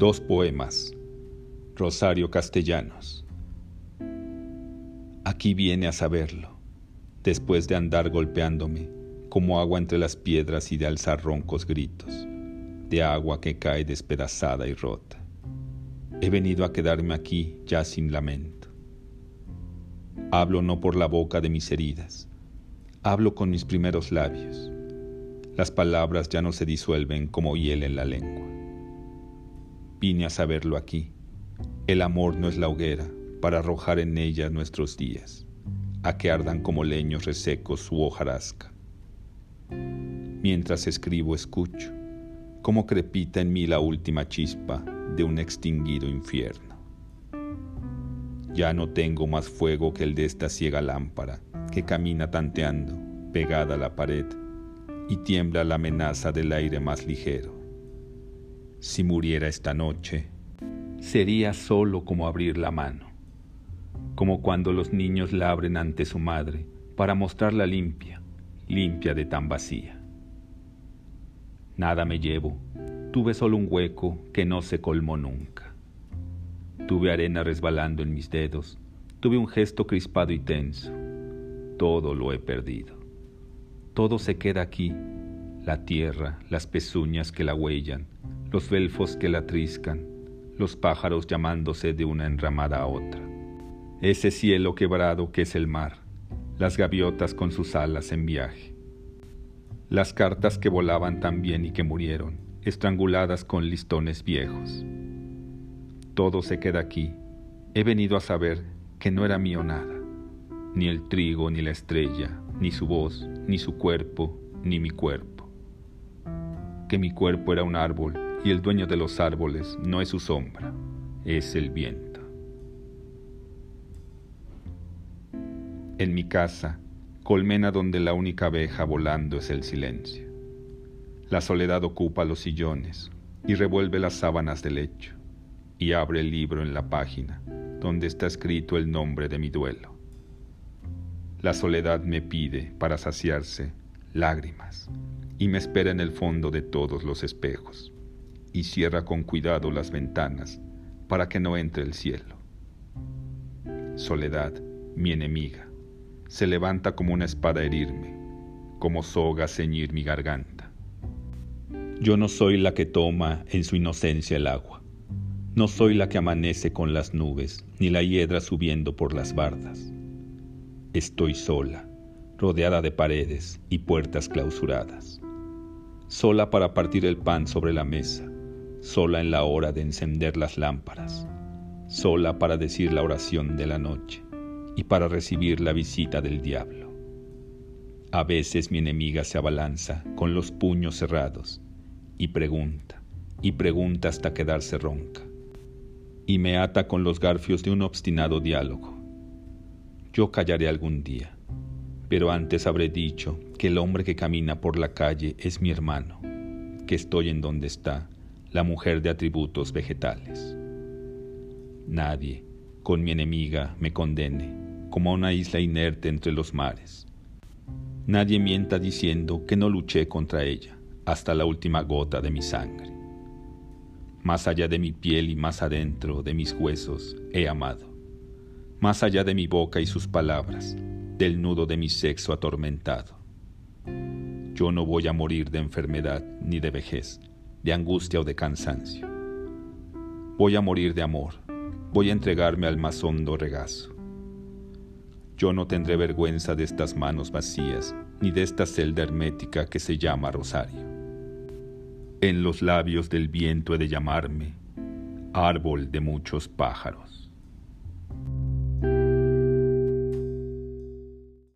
Dos poemas. Rosario Castellanos. Aquí viene a saberlo, después de andar golpeándome como agua entre las piedras y de alzar roncos gritos, de agua que cae despedazada y rota. He venido a quedarme aquí ya sin lamento. Hablo no por la boca de mis heridas, hablo con mis primeros labios. Las palabras ya no se disuelven como hiel en la lengua. Vine a saberlo aquí. El amor no es la hoguera para arrojar en ella nuestros días, a que ardan como leños resecos su hojarasca. Mientras escribo escucho, como crepita en mí la última chispa de un extinguido infierno. Ya no tengo más fuego que el de esta ciega lámpara que camina tanteando, pegada a la pared, y tiembla la amenaza del aire más ligero. Si muriera esta noche, sería solo como abrir la mano, como cuando los niños la abren ante su madre para mostrarla limpia, limpia de tan vacía. Nada me llevo, tuve solo un hueco que no se colmó nunca. Tuve arena resbalando en mis dedos, tuve un gesto crispado y tenso. Todo lo he perdido. Todo se queda aquí, la tierra, las pezuñas que la huellan, los belfos que la triscan, los pájaros llamándose de una enramada a otra. Ese cielo quebrado que es el mar, las gaviotas con sus alas en viaje. Las cartas que volaban también y que murieron, estranguladas con listones viejos. Todo se queda aquí. He venido a saber que no era mío nada, ni el trigo, ni la estrella, ni su voz, ni su cuerpo, ni mi cuerpo. Que mi cuerpo era un árbol y el dueño de los árboles no es su sombra, es el viento. En mi casa, colmena donde la única abeja volando es el silencio. La soledad ocupa los sillones y revuelve las sábanas del lecho y abre el libro en la página donde está escrito el nombre de mi duelo. La soledad me pide, para saciarse, lágrimas y me espera en el fondo de todos los espejos y cierra con cuidado las ventanas para que no entre el cielo. Soledad, mi enemiga, se levanta como una espada a herirme, como soga a ceñir mi garganta. Yo no soy la que toma en su inocencia el agua. No soy la que amanece con las nubes, ni la hiedra subiendo por las bardas. Estoy sola, rodeada de paredes y puertas clausuradas. Sola para partir el pan sobre la mesa, sola en la hora de encender las lámparas, sola para decir la oración de la noche y para recibir la visita del diablo. A veces mi enemiga se abalanza con los puños cerrados y pregunta, y pregunta hasta quedarse ronca, y me ata con los garfios de un obstinado diálogo. Yo callaré algún día, pero antes habré dicho que el hombre que camina por la calle es mi hermano, que estoy en donde está la mujer de atributos vegetales. Nadie, con mi enemiga, me condene como a una isla inerte entre los mares. Nadie mienta diciendo que no luché contra ella hasta la última gota de mi sangre. Más allá de mi piel y más adentro de mis huesos he amado. Más allá de mi boca y sus palabras, del nudo de mi sexo atormentado. Yo no voy a morir de enfermedad ni de vejez, de angustia o de cansancio. Voy a morir de amor, voy a entregarme al más hondo regazo. Yo no tendré vergüenza de estas manos vacías, ni de esta celda hermética que se llama rosario. En los labios del viento he de llamarme árbol de muchos pájaros.